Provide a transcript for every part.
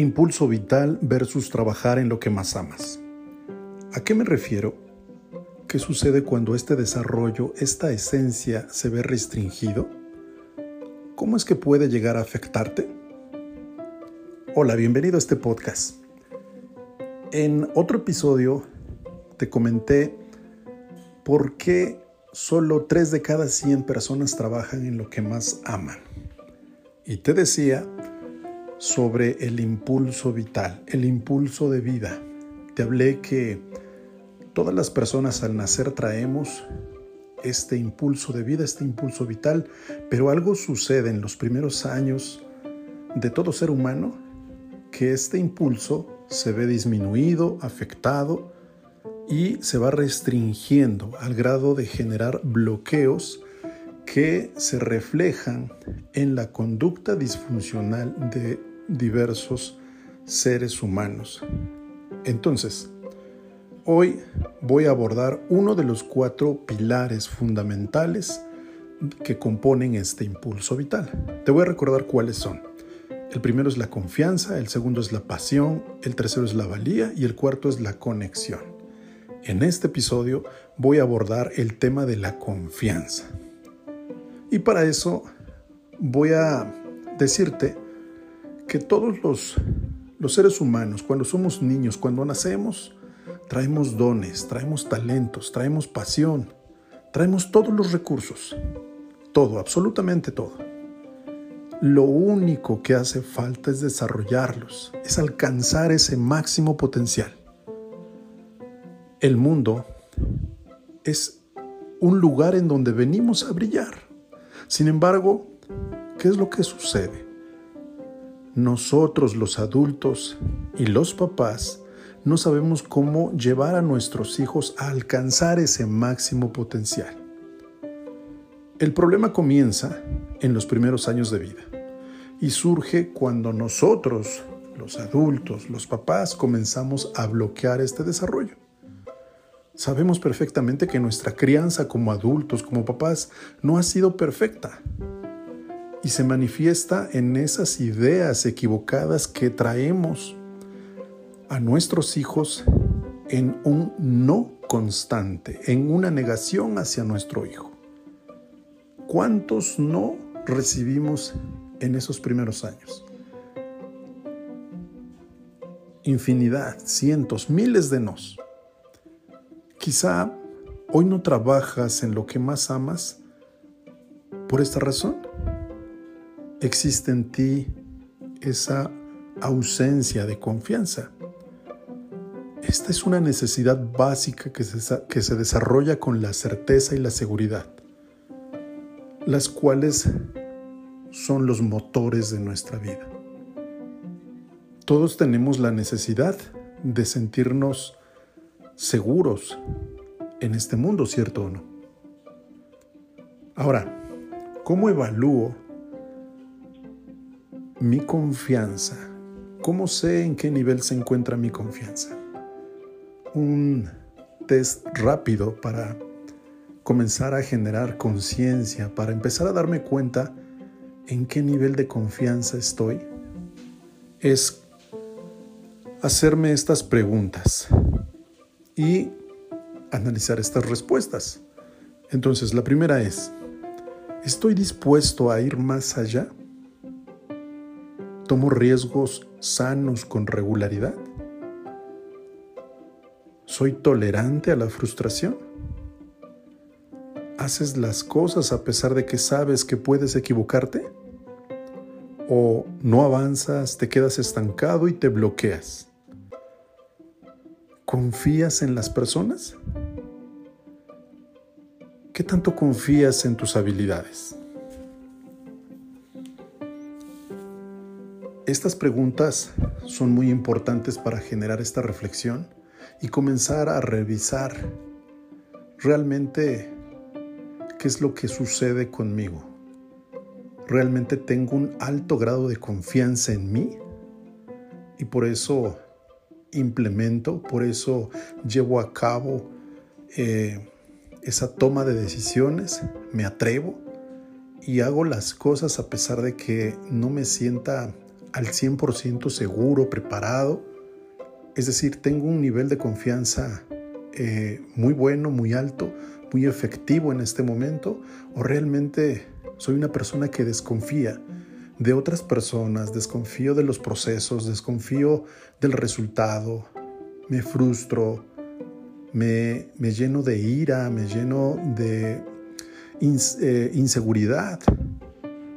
Impulso vital versus trabajar en lo que más amas. ¿A qué me refiero? ¿Qué sucede cuando este desarrollo, esta esencia se ve restringido? ¿Cómo es que puede llegar a afectarte? Hola, bienvenido a este podcast. En otro episodio te comenté por qué solo 3 de cada 100 personas trabajan en lo que más aman. Y te decía sobre el impulso vital, el impulso de vida. Te hablé que todas las personas al nacer traemos este impulso de vida, este impulso vital, pero algo sucede en los primeros años de todo ser humano que este impulso se ve disminuido, afectado y se va restringiendo al grado de generar bloqueos que se reflejan en la conducta disfuncional de diversos seres humanos. Entonces, hoy voy a abordar uno de los cuatro pilares fundamentales que componen este impulso vital. Te voy a recordar cuáles son. El primero es la confianza, el segundo es la pasión, el tercero es la valía y el cuarto es la conexión. En este episodio voy a abordar el tema de la confianza. Y para eso voy a decirte que todos los, los seres humanos, cuando somos niños, cuando nacemos, traemos dones, traemos talentos, traemos pasión, traemos todos los recursos, todo, absolutamente todo. Lo único que hace falta es desarrollarlos, es alcanzar ese máximo potencial. El mundo es un lugar en donde venimos a brillar. Sin embargo, ¿qué es lo que sucede? Nosotros los adultos y los papás no sabemos cómo llevar a nuestros hijos a alcanzar ese máximo potencial. El problema comienza en los primeros años de vida y surge cuando nosotros, los adultos, los papás, comenzamos a bloquear este desarrollo. Sabemos perfectamente que nuestra crianza como adultos, como papás, no ha sido perfecta y se manifiesta en esas ideas equivocadas que traemos a nuestros hijos en un no constante, en una negación hacia nuestro hijo. ¿Cuántos no recibimos en esos primeros años? Infinidad, cientos, miles de nos. Quizá hoy no trabajas en lo que más amas por esta razón existe en ti esa ausencia de confianza. Esta es una necesidad básica que se, que se desarrolla con la certeza y la seguridad, las cuales son los motores de nuestra vida. Todos tenemos la necesidad de sentirnos seguros en este mundo, ¿cierto o no? Ahora, ¿cómo evalúo mi confianza. ¿Cómo sé en qué nivel se encuentra mi confianza? Un test rápido para comenzar a generar conciencia, para empezar a darme cuenta en qué nivel de confianza estoy, es hacerme estas preguntas y analizar estas respuestas. Entonces, la primera es, ¿estoy dispuesto a ir más allá? ¿Tomo riesgos sanos con regularidad? ¿Soy tolerante a la frustración? ¿Haces las cosas a pesar de que sabes que puedes equivocarte? ¿O no avanzas, te quedas estancado y te bloqueas? ¿Confías en las personas? ¿Qué tanto confías en tus habilidades? Estas preguntas son muy importantes para generar esta reflexión y comenzar a revisar realmente qué es lo que sucede conmigo. ¿Realmente tengo un alto grado de confianza en mí? Y por eso implemento, por eso llevo a cabo eh, esa toma de decisiones, me atrevo y hago las cosas a pesar de que no me sienta al 100% seguro, preparado. Es decir, tengo un nivel de confianza eh, muy bueno, muy alto, muy efectivo en este momento, o realmente soy una persona que desconfía de otras personas, desconfío de los procesos, desconfío del resultado, me frustro, me, lleno de ira, me lleno de eh, inseguridad,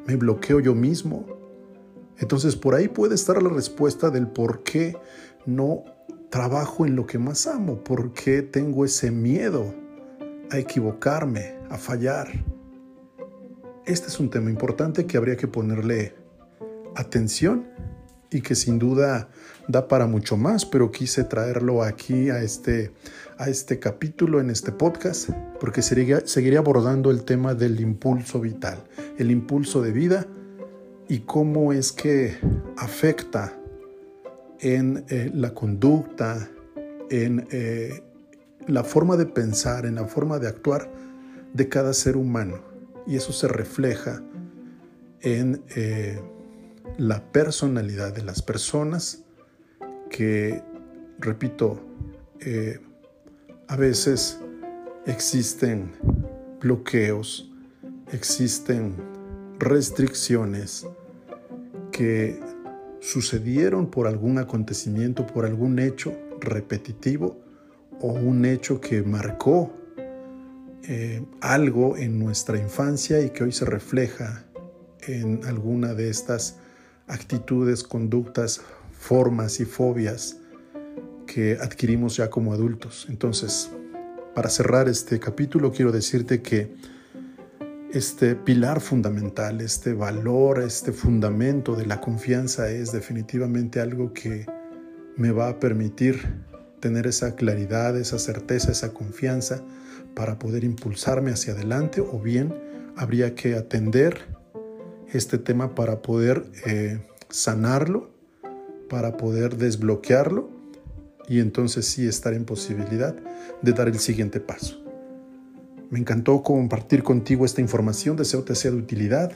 me bloqueo yo mismo. Entonces por ahí puede estar la respuesta del por qué no trabajo en lo que más amo, por qué tengo ese miedo a equivocarme, a fallar. Este es un tema importante que habría que ponerle atención y que sin duda da para mucho más, pero quise traerlo aquí a este, a este capítulo en este podcast, porque seguiría, abordando el tema del impulso vital, el impulso de vida y cómo es que afecta en eh, la conducta, en eh, la forma de pensar, en la forma de actuar de cada ser humano. Y eso se refleja en eh, la personalidad de las personas que, repito, a veces existen bloqueos, existen restricciones que sucedieron por algún acontecimiento, por algún hecho repetitivo o un hecho que marcó eh, algo en nuestra infancia y que hoy se refleja en alguna de estas actitudes, conductas, formas y fobias que adquirimos ya como adultos. Entonces, para cerrar este capítulo, quiero decirte que este pilar fundamental, este valor, este fundamento de la confianza es definitivamente algo que me va a permitir tener esa claridad, esa certeza, esa confianza para poder impulsarme hacia adelante o bien habría que atender este tema para poder eh, sanarlo, para poder desbloquearlo y entonces sí estar en posibilidad de dar el siguiente paso. Me encantó compartir contigo esta información, deseo te sea de utilidad.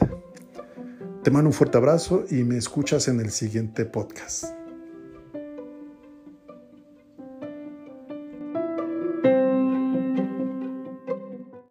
Te mando un fuerte abrazo y me escuchas en el siguiente podcast.